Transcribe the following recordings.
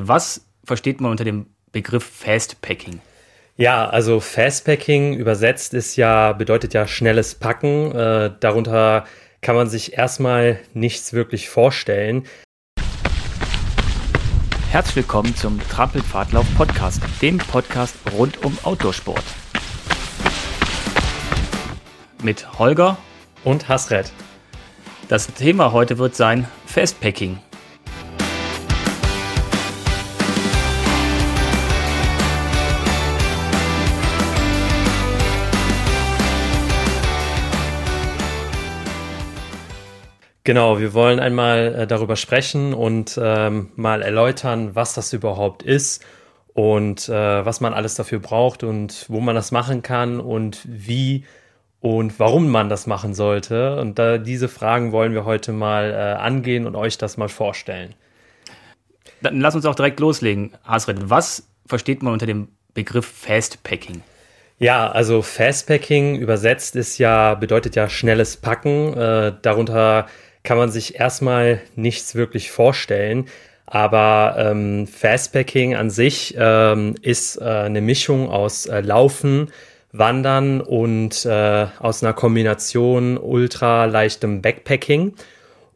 Was versteht man unter dem Begriff Fastpacking? Ja, also Fastpacking übersetzt ist ja, bedeutet ja schnelles Packen. Äh, darunter kann man sich erstmal nichts wirklich vorstellen. Herzlich willkommen zum Trampelpfadlauf Podcast, dem Podcast rund um Outdoorsport. Mit Holger und Hasret. Das Thema heute wird sein Fastpacking. Genau, wir wollen einmal äh, darüber sprechen und ähm, mal erläutern, was das überhaupt ist und äh, was man alles dafür braucht und wo man das machen kann und wie und warum man das machen sollte. Und da, diese Fragen wollen wir heute mal äh, angehen und euch das mal vorstellen. Dann lass uns auch direkt loslegen, Hasred. Was versteht man unter dem Begriff Fastpacking? Ja, also Fastpacking übersetzt ist ja, bedeutet ja schnelles Packen. Äh, darunter kann man sich erstmal nichts wirklich vorstellen. Aber ähm, Fastpacking an sich ähm, ist äh, eine Mischung aus äh, Laufen, Wandern und äh, aus einer Kombination ultra leichtem Backpacking.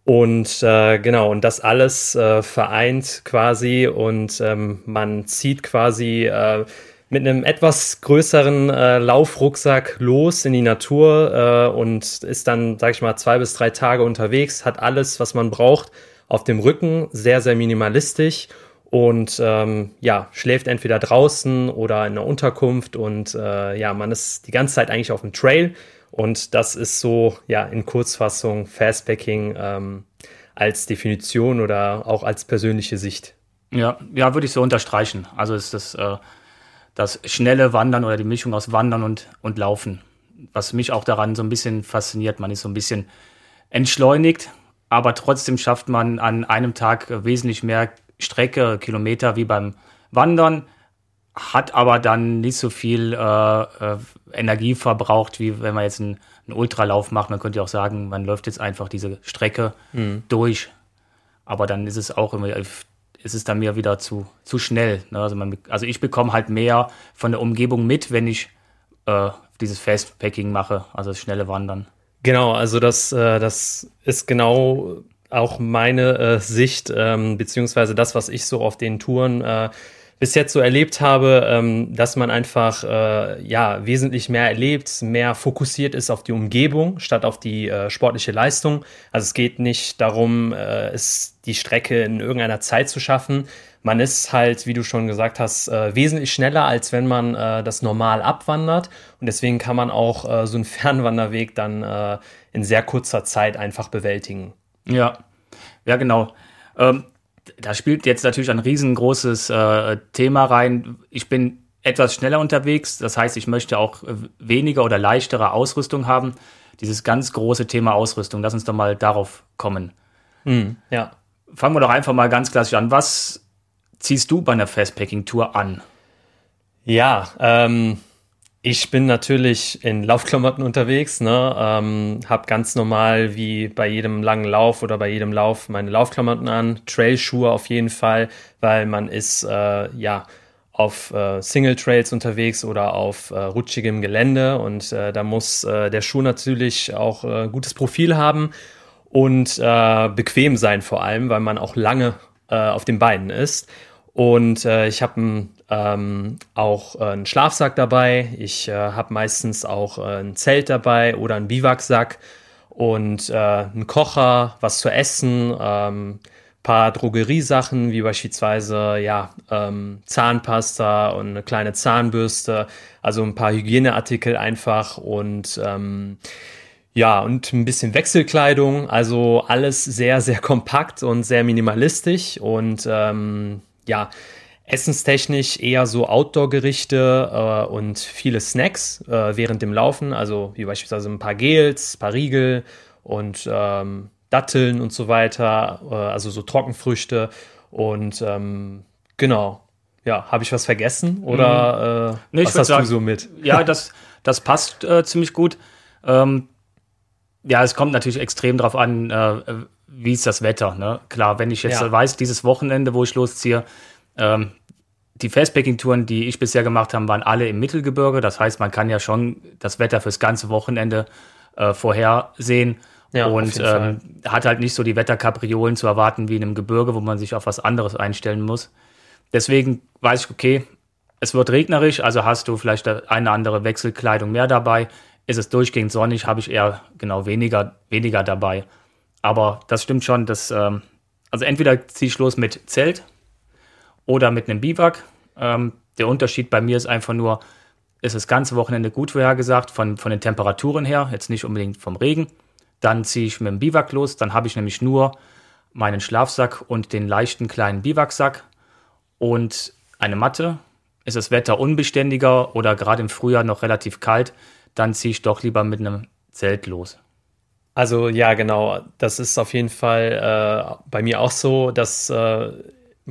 Und äh, genau, und das alles äh, vereint quasi und ähm, man zieht quasi äh, mit einem etwas größeren äh, Laufrucksack los in die Natur äh, und ist dann, sag ich mal, zwei bis drei Tage unterwegs, hat alles, was man braucht, auf dem Rücken, sehr, sehr minimalistisch und ähm, ja, schläft entweder draußen oder in der Unterkunft und äh, ja, man ist die ganze Zeit eigentlich auf dem Trail und das ist so, ja, in Kurzfassung Fastpacking ähm, als Definition oder auch als persönliche Sicht. Ja, ja, würde ich so unterstreichen. Also ist das äh das schnelle Wandern oder die Mischung aus Wandern und, und Laufen. Was mich auch daran so ein bisschen fasziniert. Man ist so ein bisschen entschleunigt, aber trotzdem schafft man an einem Tag wesentlich mehr Strecke, Kilometer wie beim Wandern, hat aber dann nicht so viel äh, äh, Energie verbraucht, wie wenn man jetzt einen, einen, Ultralauf macht. Man könnte auch sagen, man läuft jetzt einfach diese Strecke mhm. durch. Aber dann ist es auch immer ist es dann mir wieder zu, zu schnell. Ne? Also, man, also ich bekomme halt mehr von der Umgebung mit, wenn ich äh, dieses Fastpacking mache, also das schnelle Wandern. Genau, also das, äh, das ist genau auch meine äh, Sicht, ähm, beziehungsweise das, was ich so auf den Touren äh, bis jetzt so erlebt habe, ähm, dass man einfach äh, ja wesentlich mehr erlebt, mehr fokussiert ist auf die Umgebung statt auf die äh, sportliche Leistung. Also es geht nicht darum, äh, es die Strecke in irgendeiner Zeit zu schaffen. Man ist halt, wie du schon gesagt hast, äh, wesentlich schneller, als wenn man äh, das normal abwandert. Und deswegen kann man auch äh, so einen Fernwanderweg dann in sehr kurzer Zeit einfach bewältigen. Ja, ja, genau. Ähm, da spielt jetzt natürlich ein riesengroßes äh, Thema rein. Ich bin etwas schneller unterwegs, das heißt, ich möchte auch weniger oder leichtere Ausrüstung haben. Dieses ganz große Thema Ausrüstung, lass uns doch mal darauf kommen. Mhm, ja. Fangen wir doch einfach mal ganz klassisch an. Was ziehst du bei einer Fastpacking-Tour an? Ja, ähm, ich bin natürlich in Laufklamotten unterwegs, ne? Ähm, hab ganz normal wie bei jedem langen Lauf oder bei jedem Lauf meine Laufklamotten an, Trailschuhe auf jeden Fall, weil man ist äh, ja auf äh, Single Trails unterwegs oder auf äh, rutschigem Gelände und äh, da muss äh, der Schuh natürlich auch äh, gutes Profil haben und bequem sein vor allem, weil man auch lange auf den Beinen ist. Und äh, ich habe ein ähm, auch äh, einen Schlafsack dabei. Ich äh, habe meistens auch äh, ein Zelt dabei oder einen Biwaksack und äh, einen Kocher, was zu essen, ähm, paar Drogeriesachen wie beispielsweise ja ähm, Zahnpasta und eine kleine Zahnbürste, also ein paar Hygieneartikel einfach und ähm, ja, und ein bisschen Wechselkleidung, also alles sehr, sehr kompakt und sehr minimalistisch und ähm, ja, Essenstechnisch eher so Outdoor-Gerichte äh, und viele Snacks äh, während dem Laufen, also wie beispielsweise ein paar Gels, ein paar Riegel und ähm, Datteln und so weiter, äh, also so Trockenfrüchte und ähm, genau. Ja, habe ich was vergessen oder mhm. nee, was hast sagen, du so mit? Ja, das, das passt äh, ziemlich gut. Ähm, ja, es kommt natürlich extrem darauf an, äh, wie ist das Wetter. Ne? Klar, wenn ich jetzt ja. weiß, dieses Wochenende, wo ich losziehe, Ähm, die Fastpacking-Touren, die ich bisher gemacht habe, waren alle im Mittelgebirge. Das heißt, man kann ja schon das Wetter fürs ganze Wochenende äh, vorhersehen. Ja, und ähm, hat halt nicht so die Wetterkapriolen zu erwarten wie in einem Gebirge, wo man sich auf was anderes einstellen muss. Deswegen weiß ich, okay, es wird regnerisch, also hast du vielleicht eine andere Wechselkleidung mehr dabei. Ist es durchgehend sonnig, habe ich eher genau weniger, weniger dabei. Aber das stimmt schon, dass, ähm, also entweder ziehe ich los mit Zelt oder mit einem Biwak. Ähm, der Unterschied bei mir ist einfach nur, ist das ganze Wochenende gut vorhergesagt, von, von den Temperaturen her, jetzt nicht unbedingt vom Regen. Dann ziehe ich mit dem Biwak los, dann habe ich nämlich nur meinen Schlafsack und den leichten kleinen Biwaksack und eine Matte. Ist das Wetter unbeständiger oder gerade im Frühjahr noch relativ kalt, dann ziehe ich doch lieber mit einem Zelt los. Also ja, genau. Das ist auf jeden Fall äh, bei mir auch so, dass äh,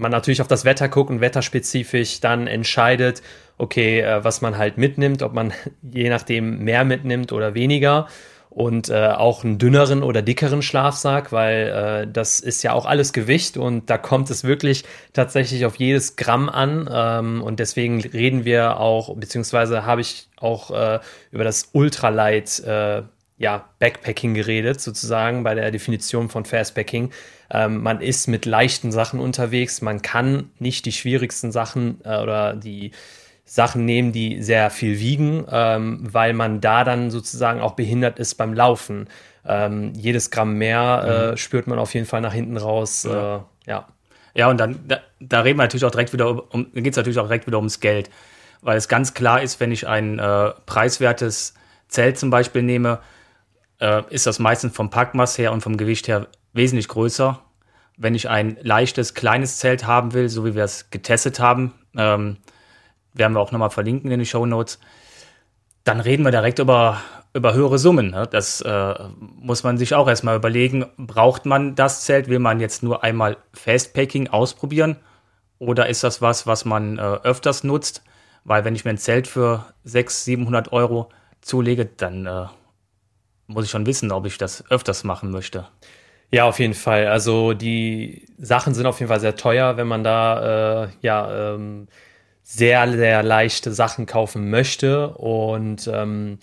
man natürlich auf das Wetter guckt und wetterspezifisch dann entscheidet, okay, äh, was man halt mitnimmt, ob man je nachdem mehr mitnimmt oder weniger und äh, auch einen dünneren oder dickeren Schlafsack, weil äh, das ist ja auch alles Gewicht und da kommt es wirklich tatsächlich auf jedes Gramm an ähm, und deswegen reden wir auch, beziehungsweise habe ich auch äh, über das Ultralight äh, ja, Backpacking geredet, sozusagen bei der Definition von Fastpacking. Ähm, man ist mit leichten Sachen unterwegs, man kann nicht die schwierigsten Sachen äh, oder die Sachen nehmen, die sehr viel wiegen, ähm, weil man da dann sozusagen auch behindert ist beim Laufen. Ähm, jedes Gramm mehr äh, mhm. spürt man auf jeden Fall nach hinten raus. Ja, äh, ja. ja und dann, da, da, reden wir natürlich auch direkt wieder um, geht es natürlich auch direkt wieder ums Geld. Weil es ganz klar ist, wenn ich ein äh, preiswertes Zelt zum Beispiel nehme, äh, ist das meistens vom Packmaß her und vom Gewicht her wesentlich größer. Wenn ich ein leichtes, kleines Zelt haben will, so wie wir es getestet haben, ähm, werden wir auch nochmal verlinken in den Show Notes, dann reden wir direkt über, über höhere Summen. Ne? Das äh, muss man sich auch erstmal überlegen. Braucht man das Zelt? Will man jetzt nur einmal Fastpacking ausprobieren? Oder ist das was, was man äh, öfters nutzt? Weil wenn ich mir ein Zelt für 600, 700 Euro zulege, dann äh, muss ich schon wissen, ob ich das öfters machen möchte. Ja, auf jeden Fall. Also die Sachen sind auf jeden Fall sehr teuer, wenn man da äh, ja ähm, sehr, sehr leichte Sachen kaufen möchte. Und ähm,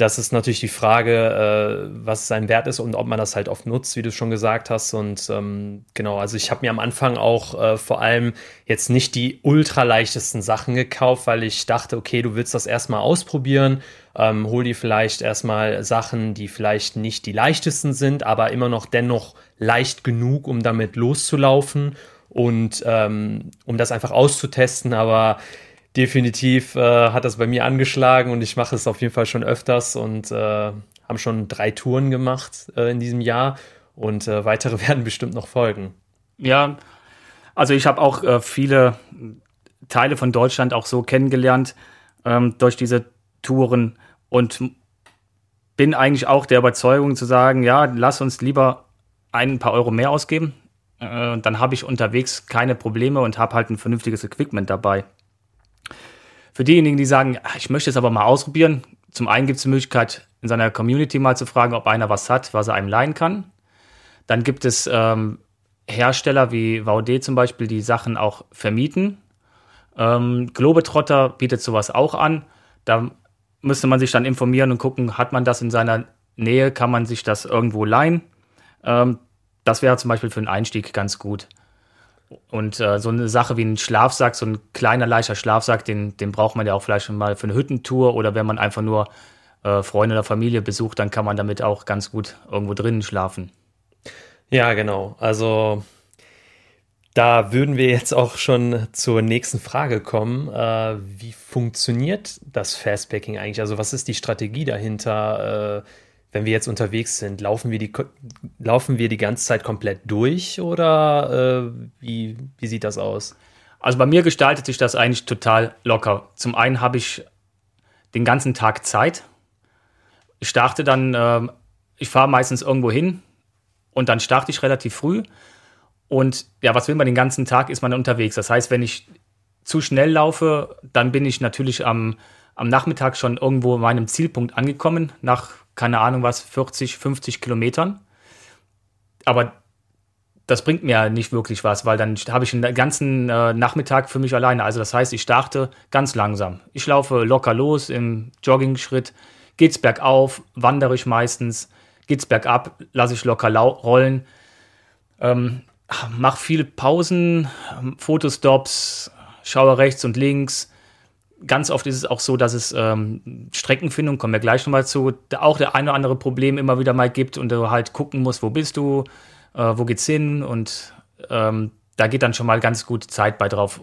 das ist natürlich die Frage, äh, was sein Wert ist und ob man das halt oft nutzt, wie du schon gesagt hast. Und ähm, genau, also ich habe mir am Anfang auch äh, vor allem jetzt nicht die ultraleichtesten Sachen gekauft, weil ich dachte, okay, du willst das erstmal ausprobieren. Ähm, hol dir vielleicht erstmal Sachen, die vielleicht nicht die leichtesten sind, aber immer noch dennoch leicht genug, um damit loszulaufen und ähm, um das einfach auszutesten. Aber definitiv äh, hat das bei mir angeschlagen und ich mache es auf jeden Fall schon öfters und äh, haben schon drei Touren gemacht äh, in diesem Jahr und äh, weitere werden bestimmt noch folgen. Ja, also ich habe auch äh, viele Teile von Deutschland auch so kennengelernt ähm, durch diese Touren und bin eigentlich auch der Überzeugung zu sagen, ja, lass uns lieber ein paar Euro mehr ausgeben. Äh, dann habe ich unterwegs keine Probleme und habe halt ein vernünftiges Equipment dabei. Für diejenigen, die sagen, ah, ich möchte es aber mal ausprobieren, zum einen gibt es die Möglichkeit, in seiner Community mal zu fragen, ob einer was hat, was er einem leihen kann. Dann gibt es ähm, Hersteller wie VD zum Beispiel, die Sachen auch vermieten. Ähm, Globetrotter bietet sowas auch an. Da müsste man sich dann informieren und gucken, hat man das in seiner Nähe, kann man sich das irgendwo leihen. Ähm, das wäre zum Beispiel für einen Einstieg ganz gut. Und äh, so eine Sache wie ein Schlafsack, so ein kleiner, leichter Schlafsack, den, den braucht man ja auch vielleicht schon mal für eine Hüttentour oder wenn man einfach nur äh, Freunde oder Familie besucht, dann kann man damit auch ganz gut irgendwo drinnen schlafen. Ja, genau. Also da würden wir jetzt auch schon zur nächsten Frage kommen. Äh, wie funktioniert das Fastpacking eigentlich? Also was ist die Strategie dahinter? Äh, wenn wir jetzt unterwegs sind, laufen wir die, laufen wir die ganze Zeit komplett durch oder äh, wie, wie sieht das aus? Also bei mir gestaltet sich das eigentlich total locker. Zum einen habe ich den ganzen Tag Zeit. Ich starte dann, äh, ich fahre meistens irgendwo hin und dann starte ich relativ früh. Und ja, was will man den ganzen Tag, ist man unterwegs. Das heißt, wenn ich zu schnell laufe, dann bin ich natürlich am, am Nachmittag schon irgendwo in meinem Zielpunkt angekommen, nach keine Ahnung was, 40, 50 Kilometern. Aber das bringt mir nicht wirklich was, weil dann habe ich einen ganzen äh, Nachmittag für mich alleine. Also das heißt, ich starte ganz langsam. Ich laufe locker los im Jogging-Schritt, geht's bergauf, wandere ich meistens, geht's bergab, lasse ich locker rollen, ähm, mache viele Pausen, Fotostops, schaue rechts und links. Ganz oft ist es auch so, dass es ähm, Streckenfindung, kommen wir gleich nochmal zu, auch der eine oder andere Problem immer wieder mal gibt und du halt gucken musst, wo bist du, äh, wo geht's hin und ähm, da geht dann schon mal ganz gut Zeit bei drauf.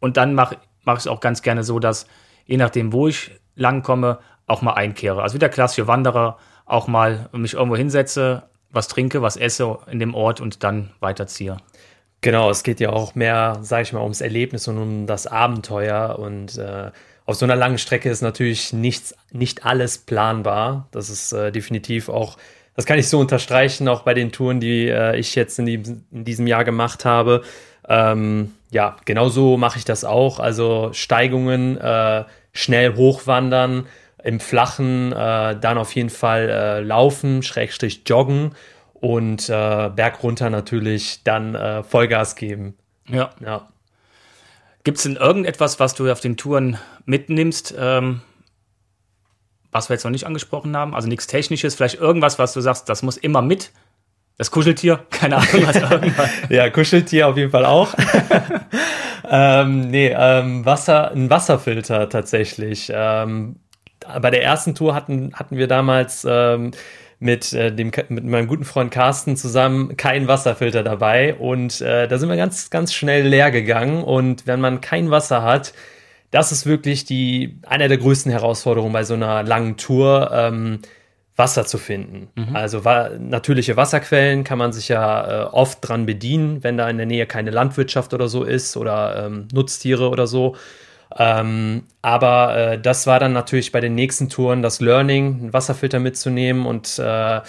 Und dann mache mach ich es auch ganz gerne so, dass je nachdem, wo ich langkomme, auch mal einkehre. Also wie der klassische Wanderer auch mal mich irgendwo hinsetze, was trinke, was esse in dem Ort und dann weiterziehe. Genau, es geht ja auch mehr, sage ich mal, ums Erlebnis und um das Abenteuer. Und äh, auf so einer langen Strecke ist natürlich nichts, nicht alles planbar. Das ist äh, definitiv auch das kann ich so unterstreichen, auch bei den Touren, die äh, ich jetzt in, die, in, diesem Jahr gemacht habe. Ähm, ja, genau so mache ich das auch. Also Steigungen, äh, schnell hochwandern, im Flachen äh, dann auf jeden Fall äh, laufen, Schrägstrich joggen und äh, Berg runter natürlich dann äh, Vollgas geben. Ja. ja. Gibt es denn irgendetwas, was du auf den Touren mitnimmst? Ähm was wir jetzt noch nicht angesprochen haben, also nichts Technisches, vielleicht irgendwas, was du sagst, das muss immer mit. Das Kuscheltier, keine Ahnung, was irgendwas. ja, Kuscheltier auf jeden Fall auch. ähm, nee, ähm, Wasser, ein Wasserfilter tatsächlich. Ähm, bei der ersten Tour hatten, hatten wir damals ähm, mit, äh, dem, mit meinem guten Freund Carsten zusammen keinen Wasserfilter dabei und äh, da sind wir ganz, ganz schnell leer gegangen und wenn man kein Wasser hat, das ist wirklich die, eine der größten Herausforderungen bei so einer langen Tour, ähm, Wasser zu finden. Mhm. Also wa natürliche Wasserquellen kann man sich ja äh, oft dran bedienen, wenn da in der Nähe keine Landwirtschaft oder so ist oder ähm, Nutztiere oder so. Ähm, aber äh, das war dann natürlich bei den nächsten Touren das Learning, einen Wasserfilter mitzunehmen und äh,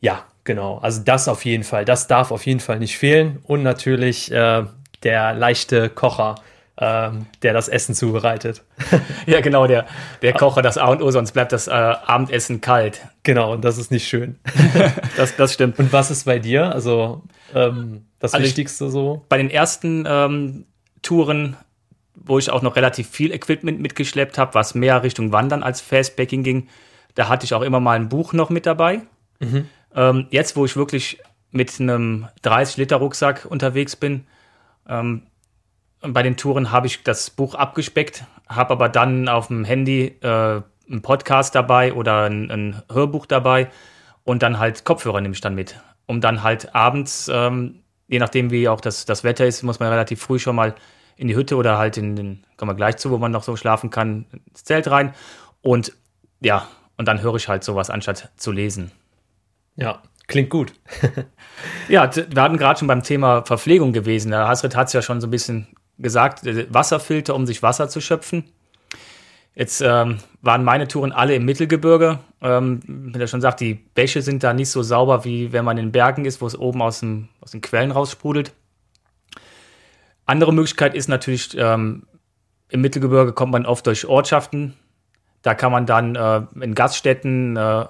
ja, genau. Also das auf jeden Fall, das darf auf jeden Fall nicht fehlen und natürlich äh, der leichte Kocher ähm, der das Essen zubereitet. ja, genau, der, der Kocher, das A und O, sonst bleibt das äh, Abendessen kalt. Genau, und das ist nicht schön. das, das stimmt. Und was ist bei dir? Also ähm, das also Wichtigste ich, so? Bei den ersten ähm, Touren, wo ich auch noch relativ viel Equipment mitgeschleppt habe, was mehr Richtung Wandern als Fastbacking ging, da hatte ich auch immer mal ein Buch noch mit dabei. Mhm. Ähm, jetzt, wo ich wirklich mit einem 30-Liter-Rucksack unterwegs bin, ähm, bei den Touren habe ich das Buch abgespeckt, habe aber dann auf dem Handy äh, einen Podcast dabei oder ein, ein, Hörbuch dabei und dann halt Kopfhörer nehme ich dann mit, um dann halt abends, ähm, je nachdem wie auch das, das Wetter ist, muss man relativ früh schon mal in die Hütte oder halt in den, kommen wir gleich zu, wo man noch so schlafen kann, ins Zelt rein und ja, und dann höre ich halt sowas, anstatt zu lesen. Ja, klingt gut. ja, wir hatten gerade schon beim Thema Verpflegung gewesen. Der Hasrit hat es ja schon so ein bisschen gesagt, äh, Wasserfilter, um sich Wasser zu schöpfen. Jetzt ähm, waren meine Touren alle im Mittelgebirge. Ähm, wie er schon sagt, die Bäche sind da nicht so sauber, wie wenn man in den Bergen ist, wo es oben aus, dem, aus den Quellen raussprudelt. Andere Möglichkeit ist natürlich, ähm, im Mittelgebirge kommt man oft durch Ortschaften. Da kann man dann äh, in Gaststätten, äh,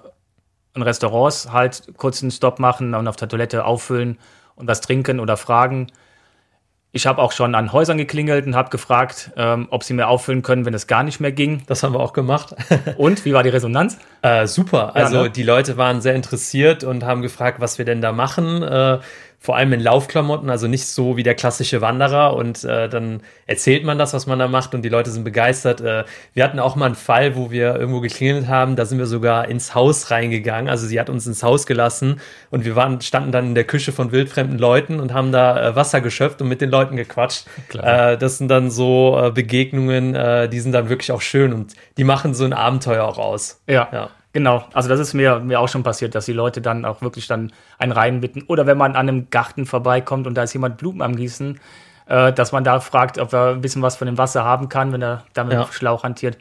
in Restaurants halt kurz einen Stopp machen und auf der Toilette auffüllen und was trinken oder fragen. Ich habe auch schon an Häusern geklingelt und habe gefragt, ähm, ob sie mir auffüllen können, wenn es gar nicht mehr ging. Das haben wir auch gemacht. und wie war die Resonanz? Äh, super. Also ja, ne? die Leute waren sehr interessiert und haben gefragt, was wir denn da machen. Äh, vor allem in Laufklamotten, also nicht so wie der klassische Wanderer. Und äh, dann erzählt man das, was man da macht und die Leute sind begeistert. Äh, wir hatten auch mal einen Fall, wo wir irgendwo geklingelt haben, da sind wir sogar ins Haus reingegangen. Also sie hat uns ins Haus gelassen und wir waren, standen dann in der Küche von wildfremden Leuten und haben da äh, Wasser geschöpft und mit den Leuten gequatscht. Äh, das sind dann so äh, Begegnungen, äh, die sind dann wirklich auch schön und die machen so ein Abenteuer auch aus. ja. ja. Genau, also das ist mir, mir auch schon passiert, dass die Leute dann auch wirklich dann einen reinbitten. Oder wenn man an einem Garten vorbeikommt und da ist jemand Blumen am Gießen, äh, dass man da fragt, ob er ein bisschen was von dem Wasser haben kann, wenn er damit ja. Schlauch hantiert.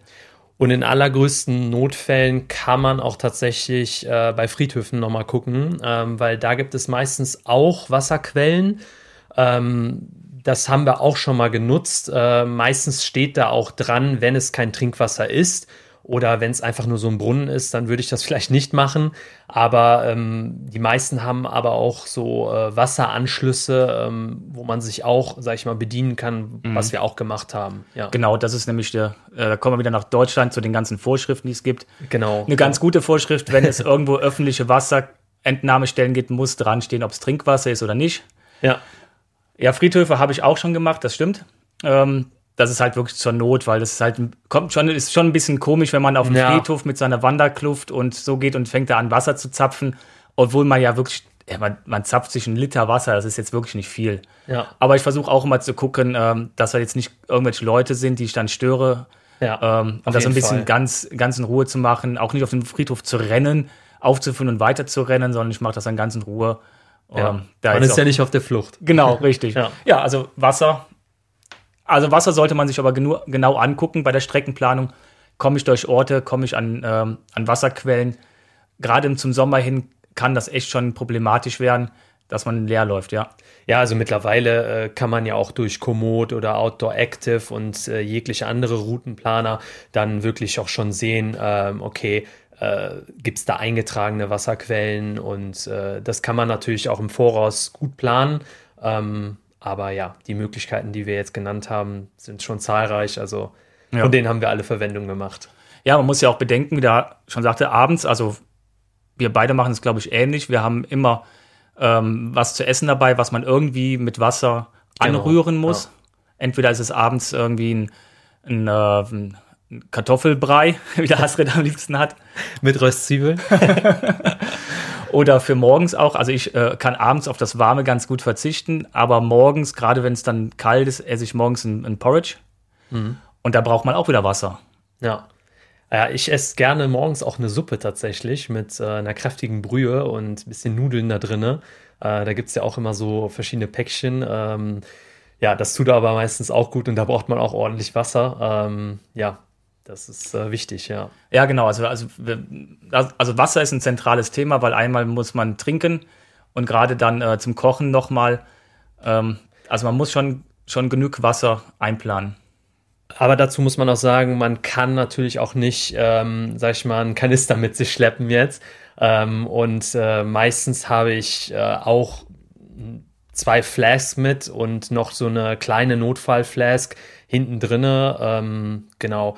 Und in allergrößten Notfällen kann man auch tatsächlich äh, bei Friedhöfen nochmal gucken, ähm, weil da gibt es meistens auch Wasserquellen. Ähm, das haben wir auch schon mal genutzt. Äh, meistens steht da auch dran, wenn es kein Trinkwasser ist Oder wenn es einfach nur so ein Brunnen ist, dann würde ich das vielleicht nicht machen. Aber ähm, die meisten haben aber auch so äh, Wasseranschlüsse, ähm, wo man sich auch, sag ich mal, bedienen kann, mhm. was wir auch gemacht haben. Ja. Genau, das ist nämlich der, äh, da kommen wir wieder nach Deutschland zu den ganzen Vorschriften, die es gibt. Genau. Eine ganz gute Vorschrift, wenn es irgendwo öffentliche Wasserentnahmestellen gibt, muss dran stehen, ob es Trinkwasser ist oder nicht. Ja. Ja, Friedhöfe habe ich auch schon gemacht, das stimmt. Ähm, das ist halt wirklich zur Not, weil das ist halt kommt schon ist schon ein bisschen komisch, wenn man auf dem ja. Friedhof mit seiner Wanderkluft und so geht und fängt da an Wasser zu zapfen, obwohl man ja wirklich ja, man, man zapft sich einen Liter Wasser, das ist jetzt wirklich nicht viel. Ja. Aber ich versuche auch immer zu gucken, ähm, dass da jetzt nicht irgendwelche Leute sind, die ich dann störe. Ja, ähm, und das ein bisschen ganz, ganz in Ruhe zu machen, auch nicht auf den Friedhof zu rennen, aufzuführen und weiter zu rennen, sondern ich mache das dann ganz in Ruhe. Ja. Ähm, man ist, ist ja nicht auf der Flucht. Genau, richtig. ja. ja, also Wasser also Wasser sollte man sich aber genu genau angucken bei der Streckenplanung. Komme ich durch Orte, komme ich an, ähm, an Wasserquellen. Gerade zum Sommer hin kann das echt schon problematisch werden, dass man leer läuft, ja. Ja, also mittlerweile äh, kann man ja auch durch Komoot oder Outdoor Active und äh, jegliche andere Routenplaner dann wirklich auch schon sehen, ähm, okay, äh, gibt es da eingetragene Wasserquellen und äh, das kann man natürlich auch im Voraus gut planen. Ähm, aber ja, die Möglichkeiten, die wir jetzt genannt haben, sind schon zahlreich. Also ja. von denen haben wir alle Verwendung gemacht. Ja, man muss ja auch bedenken, wie der schon sagte, abends, also wir beide machen es, glaube ich, ähnlich. Wir haben immer ähm, was zu essen dabei, was man irgendwie mit Wasser genau. anrühren muss. Ja. Entweder ist es abends irgendwie ein, ein, äh, ein Kartoffelbrei, wie der Hasred am liebsten hat. Mit Röstzwiebeln. Oder für morgens auch. Also ich äh, kann abends auf das Warme ganz gut verzichten, aber morgens, gerade wenn es dann kalt ist, esse ich morgens ein, ein Porridge. Mhm. Und da braucht man auch wieder Wasser. Ja. Ja, ich esse gerne morgens auch eine Suppe tatsächlich mit äh, einer kräftigen Brühe und ein bisschen Nudeln da drin. Äh, da gibt es ja auch immer so verschiedene Päckchen. Ähm, ja, das tut aber meistens auch gut und da braucht man auch ordentlich Wasser. Ähm, ja, das ist äh, wichtig, ja. Ja, genau. Also, also, also Wasser ist ein zentrales Thema, weil einmal muss man trinken und gerade dann äh, zum Kochen nochmal. Ähm, also man muss schon, schon genug Wasser einplanen. Aber dazu muss man auch sagen, man kann natürlich auch nicht, ähm, sag ich mal, einen Kanister mit sich schleppen jetzt. Ähm, und äh, meistens habe ich äh, auch zwei Flasks mit und noch so eine kleine Notfallflask hinten drinne. Ähm, genau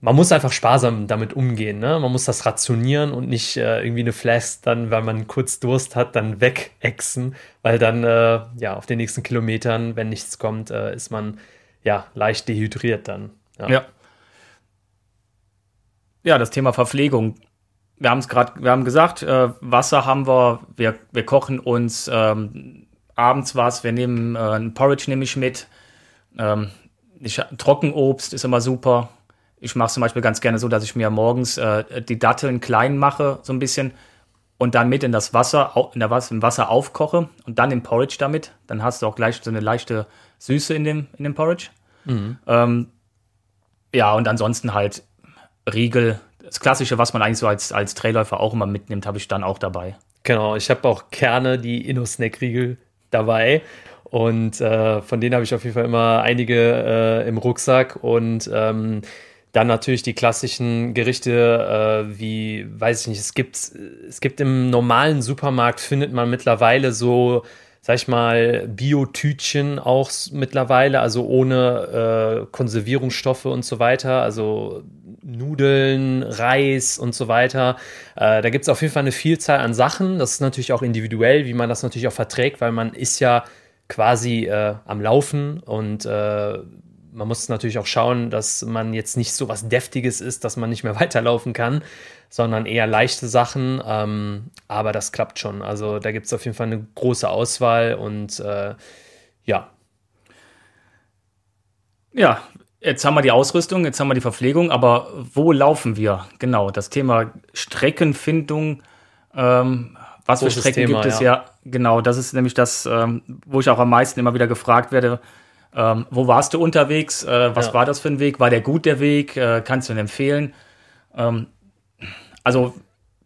man muss einfach sparsam damit umgehen. Ne? Man muss das rationieren und nicht äh, irgendwie eine Flask dann, weil man kurz Durst hat, dann wegexen, weil dann äh, ja auf den nächsten Kilometern, wenn nichts kommt, äh, ist man ja leicht dehydriert dann. Ja. ja. ja das Thema Verpflegung. Wir haben es gerade, wir haben gesagt, äh, Wasser haben wir, wir, wir kochen uns ähm, abends was, wir nehmen äh, ein Porridge nehme ich mit. Ähm, ich, Trockenobst ist immer super ich mache zum Beispiel ganz gerne so, dass ich mir morgens äh, die Datteln klein mache, so ein bisschen, und dann mit in das Wasser, in der Wasser, im Wasser aufkoche und dann im Porridge damit. Dann hast du auch gleich so eine leichte Süße in dem, in dem Porridge. Mhm. Ähm, ja, und ansonsten halt Riegel. Das Klassische, was man eigentlich so als, als Trailläufer auch immer mitnimmt, habe ich dann auch dabei. Genau, ich habe auch Kerne, die Inno-Snack-Riegel dabei. Und äh, von denen habe ich auf jeden Fall immer einige äh, im Rucksack. Und ähm, dann natürlich die klassischen Gerichte, äh, wie, weiß ich nicht, es gibt, es gibt im normalen Supermarkt, findet man mittlerweile so, sag ich mal, Biotütchen auch mittlerweile, also ohne äh, Konservierungsstoffe und so weiter, also Nudeln, Reis und so weiter. Äh, da gibt es auf jeden Fall eine Vielzahl an Sachen. Das ist natürlich auch individuell, wie man das natürlich auch verträgt, weil man ist ja quasi äh, am Laufen und äh, man muss natürlich auch schauen, dass man jetzt nicht so was Deftiges ist, dass man nicht mehr weiterlaufen kann, sondern eher leichte Sachen. Ähm, aber das klappt schon. Also da gibt es auf jeden Fall eine große Auswahl und äh, ja. Ja, jetzt haben wir die Ausrüstung, jetzt haben wir die Verpflegung, aber wo laufen wir? Genau, das Thema Streckenfindung. Ähm, was Großes für Strecken Thema, gibt es? Ja. ja. genau, das ist nämlich das, ähm, wo ich auch am meisten immer wieder gefragt werde ähm, wo warst du unterwegs? Äh, was ja. war das für ein Weg? War der gut, der Weg? Äh, kannst du ihn empfehlen? Ähm, also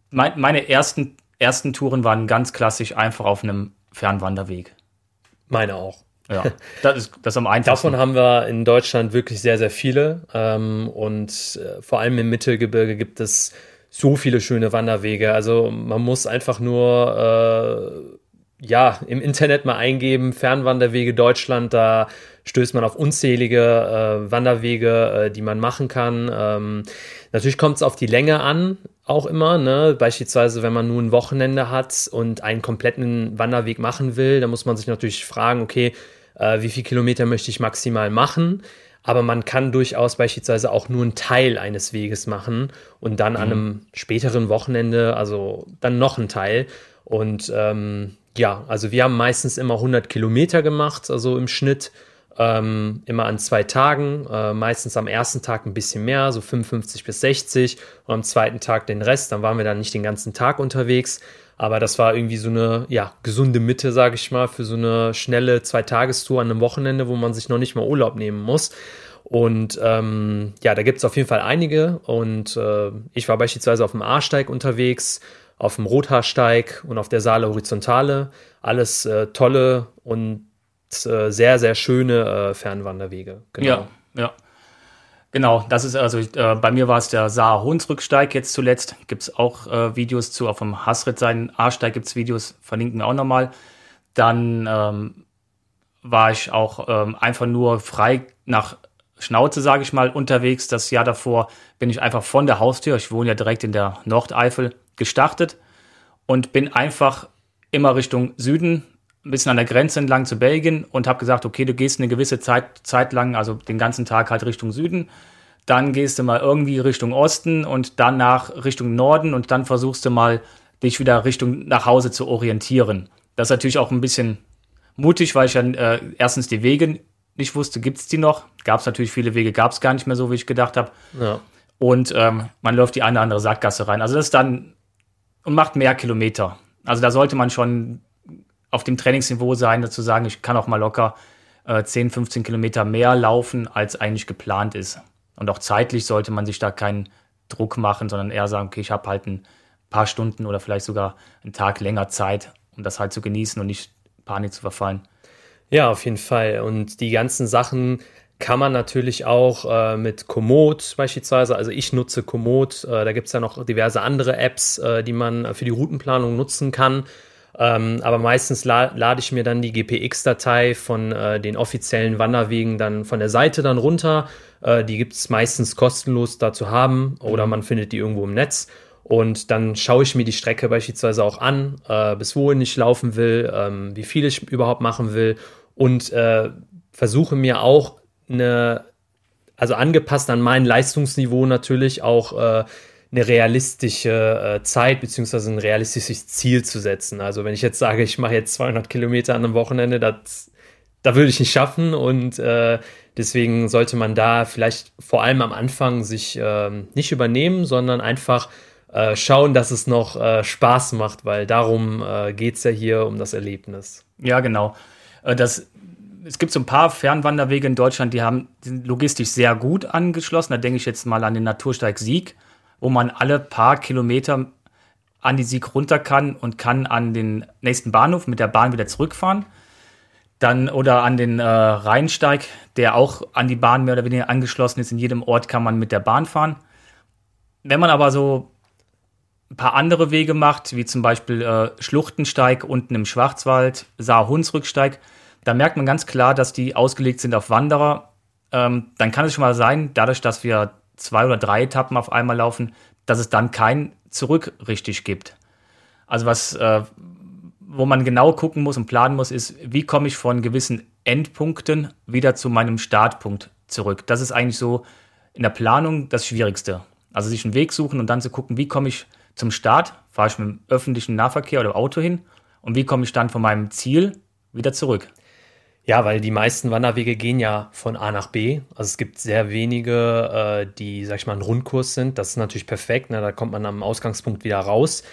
mein, meine ersten, ersten Touren waren ganz klassisch einfach auf einem Fernwanderweg. Meine auch. Ja, das ist, das ist am einfachsten. Davon haben wir in Deutschland wirklich sehr, sehr viele. Ähm, und äh, vor allem im Mittelgebirge gibt es so viele schöne Wanderwege. Also man muss einfach nur äh, ja, im Internet mal eingeben, Fernwanderwege Deutschland, da stößt man auf unzählige äh, Wanderwege, äh, die man machen kann. Ähm, natürlich kommt es auf die Länge an, auch immer. Ne? Beispielsweise, wenn man nur ein Wochenende hat und einen kompletten Wanderweg machen will, dann muss man sich natürlich fragen, okay, äh, wie viele Kilometer möchte ich maximal machen? Aber man kann durchaus beispielsweise auch nur einen Teil eines Weges machen und dann mhm. an einem späteren Wochenende, also dann noch einen Teil. Und ähm, ja, also wir haben meistens immer 100 Kilometer gemacht, also im Schnitt. Ähm, immer an zwei Tagen, äh, meistens am ersten Tag ein bisschen mehr, so 55 bis 60 und am zweiten Tag den Rest. Dann waren wir dann nicht den ganzen Tag unterwegs, aber das war irgendwie so eine ja, gesunde Mitte, sage ich mal, für so eine schnelle Zweitagestour an einem Wochenende, wo man sich noch nicht mal Urlaub nehmen muss. Und ähm, ja, da gibt es auf jeden Fall einige. Und äh, ich war beispielsweise auf dem A-Steig unterwegs, auf dem Rothaarsteig und auf der Saale Horizontale. Alles äh, tolle und sehr, sehr schöne äh, Fernwanderwege. Genau. Ja, ja. Genau, das ist also, äh, bei mir war es der Saar-Hunsrücksteig jetzt zuletzt. Gibt es auch äh, Videos zu, auf dem Hasrit seinen A-Steig gibt es Videos, verlinken wir auch nochmal. Dann ähm, war ich auch ähm, einfach nur frei nach Schnauze, sage ich mal, unterwegs. Das Jahr davor bin ich einfach von der Haustür, ich wohne ja direkt in der Nordeifel, gestartet und bin einfach immer Richtung Süden, ein bisschen an der Grenze entlang zu Belgien und habe gesagt, okay, du gehst eine gewisse Zeit, Zeit lang, also den ganzen Tag halt Richtung Süden, dann gehst du mal irgendwie Richtung Osten und danach Richtung Norden und dann versuchst du mal dich wieder Richtung nach Hause zu orientieren. Das ist natürlich auch ein bisschen mutig, weil ich dann äh, erstens die Wege nicht wusste, gibt es die noch? Gab es natürlich viele Wege, gab es gar nicht mehr so, wie ich gedacht habe. Ja. Und ähm, man läuft die eine oder andere Sackgasse rein. Also das ist dann und macht mehr Kilometer. Also da sollte man schon auf dem Trainingsniveau sein, dazu sagen, ich kann auch mal locker äh, 10, 15 Kilometer mehr laufen, als eigentlich geplant ist. Und auch zeitlich sollte man sich da keinen Druck machen, sondern eher sagen, okay, ich habe halt ein paar Stunden oder vielleicht sogar einen Tag länger Zeit, um das halt zu genießen und nicht Panik zu verfallen. Ja, auf jeden Fall. Und die ganzen Sachen kann man natürlich auch äh, mit Komoot beispielsweise, also ich nutze Komoot, äh, da gibt es ja noch diverse andere Apps, äh, die man für die Routenplanung nutzen kann. Ähm, aber meistens la lade ich mir dann die GPX-Datei von äh, den offiziellen Wanderwegen dann von der Seite dann runter. Äh, die gibt es meistens kostenlos da zu haben oder mhm. man findet die irgendwo im Netz. Und dann schaue ich mir die Strecke beispielsweise auch an, äh, bis wohin ich laufen will, ähm, wie viel ich überhaupt machen will und versuche mir auch eine, also angepasst an mein Leistungsniveau natürlich auch äh, eine realistische äh, Zeit beziehungsweise ein realistisches Ziel zu setzen. Also wenn ich jetzt sage, ich mache jetzt 200 Kilometer an einem Wochenende, das, da würde ich nicht schaffen und äh, deswegen sollte man da vielleicht vor allem am Anfang sich äh, nicht übernehmen, sondern einfach äh, schauen, dass es noch äh, Spaß macht, weil darum äh, geht es ja hier um das Erlebnis. Ja, genau. Das es gibt so ein paar Fernwanderwege in Deutschland, die haben die sind logistisch sehr gut angeschlossen. Da denke ich jetzt mal an den Natursteig Sieg, wo man alle paar Kilometer an die Sieg runter kann und kann an den nächsten Bahnhof mit der Bahn wieder zurückfahren. Dann oder an den äh, Rheinsteig, der auch an die Bahn mehr oder weniger angeschlossen ist. In jedem Ort kann man mit der Bahn fahren. Wenn man aber so ein paar andere Wege macht, wie zum Beispiel äh, Schluchtensteig unten im Schwarzwald, Saar-Hunsrücksteig, da merkt man ganz klar, dass die ausgelegt sind auf Wanderer. Ähm, dann kann es schon mal sein, dadurch, dass wir zwei oder drei Etappen auf einmal laufen, dass es dann kein Zurück richtig gibt. Also was, äh, wo man genau gucken muss und planen muss, ist, wie komme ich von gewissen Endpunkten wieder zu meinem Startpunkt zurück. Das ist eigentlich so in der Planung das Schwierigste. Also sich einen Weg suchen und dann zu gucken, wie komme ich zum Start, fahre ich mit dem öffentlichen Nahverkehr oder Auto hin und wie komme ich dann von meinem Ziel wieder zurück. Ja, weil die meisten Wanderwege gehen ja von A nach B. Also es gibt sehr wenige, äh, die, sag ich mal, ein Rundkurs sind. Das ist natürlich perfekt. Ne? Da kommt man am Ausgangspunkt wieder raus.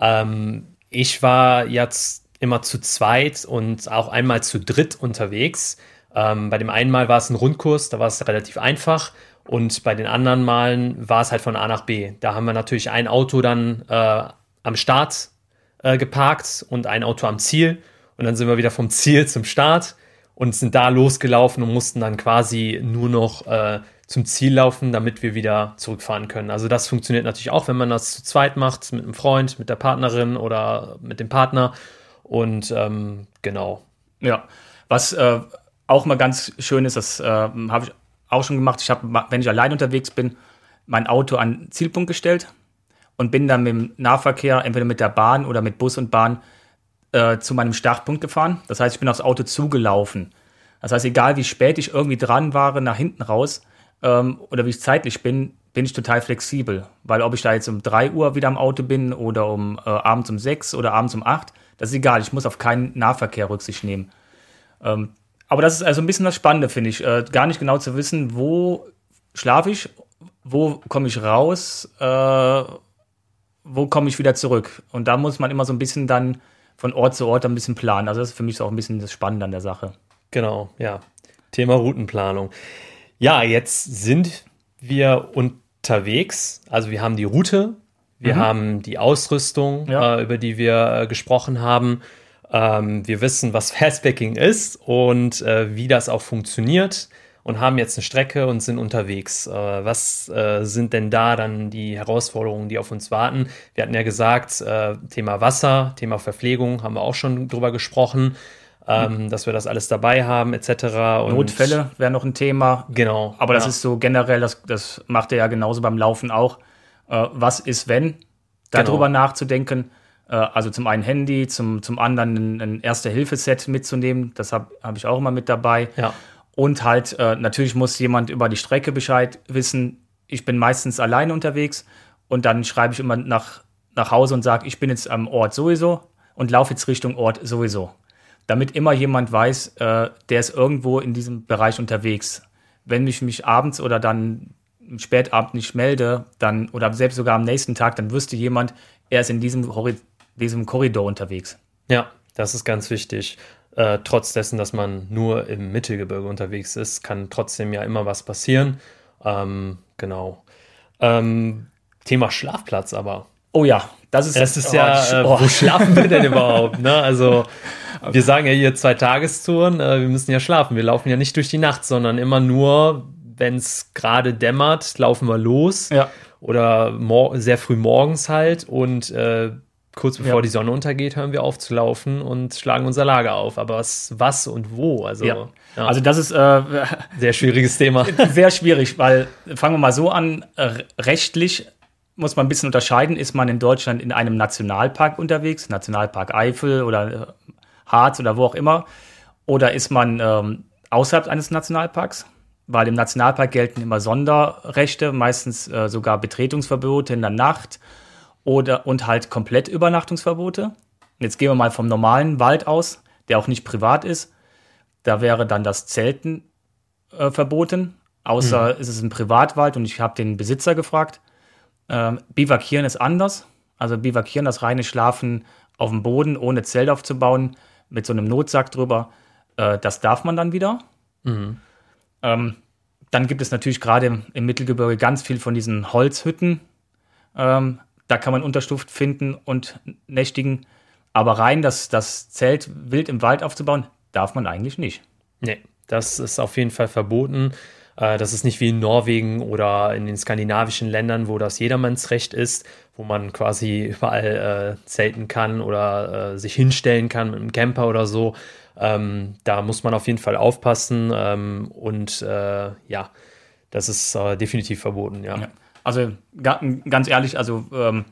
Ähm, ich war jetzt immer zu zweit und auch einmal zu dritt unterwegs. Ähm, bei dem einen Mal war es ein Rundkurs, da war es relativ einfach. Und bei den anderen Malen war es halt von A nach B. Da haben wir natürlich ein Auto dann äh, am Start äh, geparkt und ein Auto am Ziel. Und dann sind wir wieder vom Ziel zum Start und sind da losgelaufen und mussten dann quasi nur noch äh, zum Ziel laufen, damit wir wieder zurückfahren können. Also das funktioniert natürlich auch, wenn man das zu zweit macht, mit einem Freund, mit der Partnerin oder mit dem Partner. Und ähm, genau. Ja, was äh, auch mal ganz schön ist, das äh, habe ich auch schon gemacht. Ich habe, wenn ich allein unterwegs bin, mein Auto an Zielpunkt gestellt und bin dann mit dem Nahverkehr, entweder mit der Bahn oder mit Bus und Bahn, äh, zu meinem Startpunkt gefahren. Das heißt, ich bin aufs Auto zugelaufen. Das heißt, egal wie spät ich irgendwie dran war, nach hinten raus ähm, oder wie ich zeitlich bin, bin ich total flexibel. Weil ob ich da jetzt um 3 Uhr wieder am Auto bin oder um äh, abends um 6 oder abends um 8, das ist egal. Ich muss auf keinen Nahverkehr Rücksicht nehmen. Ähm, aber das ist also ein bisschen das Spannende, finde ich. Äh, gar nicht genau zu wissen, wo schlafe ich, wo komme ich raus, äh, wo komme ich wieder zurück. Und da muss man immer so ein bisschen dann von Ort zu Ort ein bisschen planen. Also das ist für mich auch ein bisschen das Spannende an der Sache. Genau, ja. Thema Routenplanung. Ja, jetzt sind wir unterwegs. Also wir haben die Route, wir mhm. haben die Ausrüstung, ja. äh, über die wir äh, gesprochen haben. Ähm, wir wissen, was Fastbacking ist und äh, wie das auch funktioniert und haben jetzt eine Strecke und sind unterwegs. Äh, was äh, sind denn da dann die Herausforderungen, die auf uns warten? Wir hatten ja gesagt, äh, Thema Wasser, Thema Verpflegung haben wir auch schon drüber gesprochen. Ähm, mhm. dass wir das alles dabei haben, etc. Und Notfälle wäre noch ein Thema. Genau. Aber das ja. ist so generell, das, das macht er ja genauso beim Laufen auch. Äh, was ist, wenn? Darüber genau. nachzudenken. Äh, also zum einen Handy, zum, zum anderen ein, ein Erste-Hilfe-Set mitzunehmen. Das habe hab ich auch immer mit dabei. Ja. Und halt, äh, natürlich muss jemand über die Strecke Bescheid wissen. Ich bin meistens alleine unterwegs und dann schreibe ich immer nach, nach Hause und sage, ich bin jetzt am Ort sowieso und laufe jetzt Richtung Ort sowieso. Damit immer jemand weiß, äh, der ist irgendwo in diesem Bereich unterwegs. Wenn ich mich abends oder dann Spätabend nicht melde, dann oder selbst sogar am nächsten Tag, dann wüsste jemand, er ist in diesem, diesem Korridor unterwegs. Ja, das ist ganz wichtig. Äh, trotz dessen, dass man nur im Mittelgebirge unterwegs ist, kann trotzdem ja immer was passieren. Ähm, genau. Ähm, Thema Schlafplatz aber. Oh ja, das ist, das ist oh, ja, äh, wo schlafen wir denn überhaupt? Ne? Also wir sagen ja hier zwei Tagestouren, äh, wir müssen ja schlafen. Wir laufen ja nicht durch die Nacht, sondern immer nur, wenn es gerade dämmert, laufen wir los. Ja. Oder sehr früh morgens halt und äh, kurz bevor ja. die Sonne untergeht, hören wir auf zu laufen und schlagen unser Lager auf. Aber was, was und wo? Also, ja. Ja. also das ist äh, sehr schwieriges Thema. Sehr schwierig, weil fangen wir mal so an, rechtlich muss man ein bisschen unterscheiden, ist man in Deutschland in einem Nationalpark unterwegs, Nationalpark Eifel oder äh, Harz oder wo auch immer, oder ist man ähm, außerhalb eines Nationalparks? Weil im Nationalpark gelten immer Sonderrechte, meistens äh, sogar Betretungsverbote in der Nacht oder und halt komplett Übernachtungsverbote. Jetzt gehen wir mal vom normalen Wald aus, der auch nicht privat ist. Da wäre dann das Zelten äh, verboten, außer mhm. ist es ein Privatwald und ich habe den Besitzer gefragt. Ähm, Bivakieren ist anders. Also Bivakieren, das reine Schlafen auf dem Boden, ohne Zelt aufzubauen, mit so einem Notsack drüber, äh, das darf man dann wieder. Mhm. Ähm, dann gibt es natürlich gerade im Mittelgebirge ganz viel von diesen Holzhütten. Ähm, da kann man Unterstuft finden und nächtigen. Aber rein das, das Zelt wild im Wald aufzubauen, darf man eigentlich nicht. Nee, das ist auf jeden Fall verboten. Äh, das ist nicht wie in Norwegen oder in den skandinavischen Ländern, wo das Jedermannsrecht ist, wo man quasi überall äh, zelten kann oder äh, sich hinstellen kann mit einem Camper oder so. Ähm, da muss man auf jeden Fall aufpassen ähm, und äh, ja, das ist äh, definitiv verboten, ja. ja. Also ganz ehrlich, also ähm,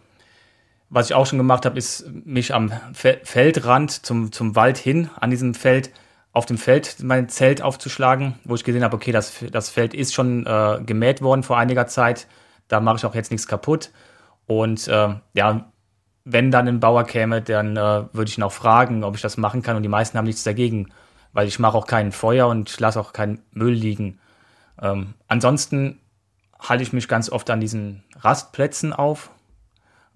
was ich auch schon gemacht habe, ist mich am Feldrand zum, zum Wald hin, an diesem Feld, auf dem Feld mein Zelt aufzuschlagen, wo ich gesehen habe, okay, das, das Feld ist schon äh, gemäht worden vor einiger Zeit, da mache ich auch jetzt nichts kaputt. Und äh, ja, wenn dann ein Bauer käme, dann äh, würde ich ihn auch fragen, ob ich das machen kann. Und die meisten haben nichts dagegen, weil ich mache auch kein Feuer und ich lasse auch keinen Müll liegen. Ähm, ansonsten halte ich mich ganz oft an diesen Rastplätzen auf.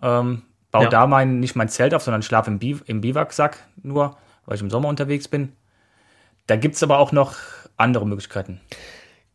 Ähm, baue ja. da mein, nicht mein Zelt auf, sondern schlafe im, Bi im Biwaksack nur, weil ich im Sommer unterwegs bin. Da gibt es aber auch noch andere Möglichkeiten.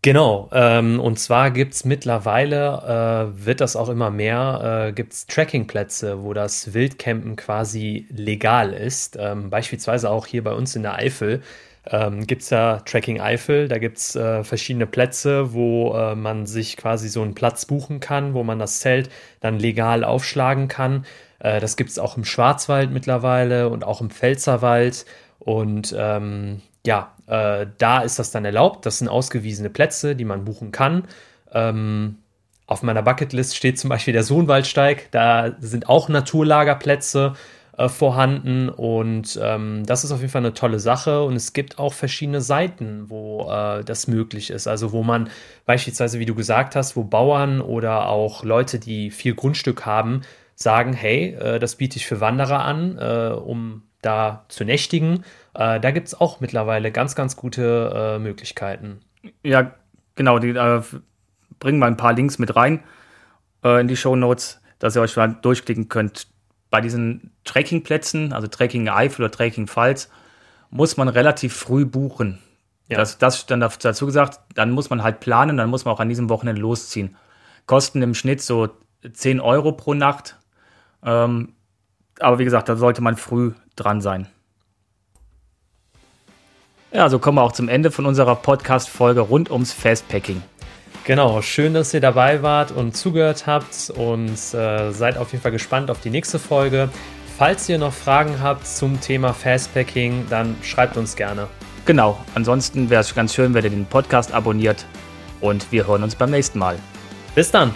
Genau, ähm, und zwar gibt es mittlerweile, äh, wird das auch immer mehr, äh, gibt es Trackingplätze, wo das Wildcampen quasi legal ist. Ähm, beispielsweise auch hier bei uns in der Eifel ähm, gibt es ja Tracking Eifel. Da gibt es äh, verschiedene Plätze, wo äh, man sich quasi so einen Platz buchen kann, wo man das Zelt dann legal aufschlagen kann. Äh, das gibt es auch im Schwarzwald mittlerweile und auch im Pfälzerwald. Und ähm, ja, äh, da ist das dann erlaubt. Das sind ausgewiesene Plätze, die man buchen kann. Ähm, auf meiner Bucketlist steht zum Beispiel der Sohnwaldsteig. Da sind auch Naturlagerplätze äh, vorhanden und ähm, das ist auf jeden Fall eine tolle Sache. Und es gibt auch verschiedene Seiten, wo äh, das möglich ist. Also wo man beispielsweise, wie du gesagt hast, wo Bauern oder auch Leute, die viel Grundstück haben, sagen, hey, äh, das biete ich für Wanderer an, äh, um da zu nächtigen. Äh, da gibt es auch mittlerweile ganz, ganz gute Möglichkeiten. Ja, genau, die bringen wir ein paar Links mit rein in die Show Notes, dass ihr euch mal durchklicken könnt. Bei diesen Trekkingplätzen, also Trekking Eifel oder Trekking Pfalz, muss man relativ früh buchen. Ja. Das, das dann dazu gesagt, dann muss man halt planen, dann muss man auch an diesem Wochenende losziehen. Kosten im Schnitt so 10 Euro pro Nacht. Ähm, aber wie gesagt, da sollte man früh dran sein. Ja, so kommen wir auch zum Ende von unserer Podcast-Folge rund ums Fastpacking. Genau, schön, dass ihr dabei wart und zugehört habt und äh, seid auf jeden Fall gespannt auf die nächste Folge. Falls ihr noch Fragen habt zum Thema Fastpacking, dann schreibt uns gerne. Genau, ansonsten wäre es ganz schön, wenn ihr den Podcast abonniert und wir hören uns beim nächsten Mal. Bis dann!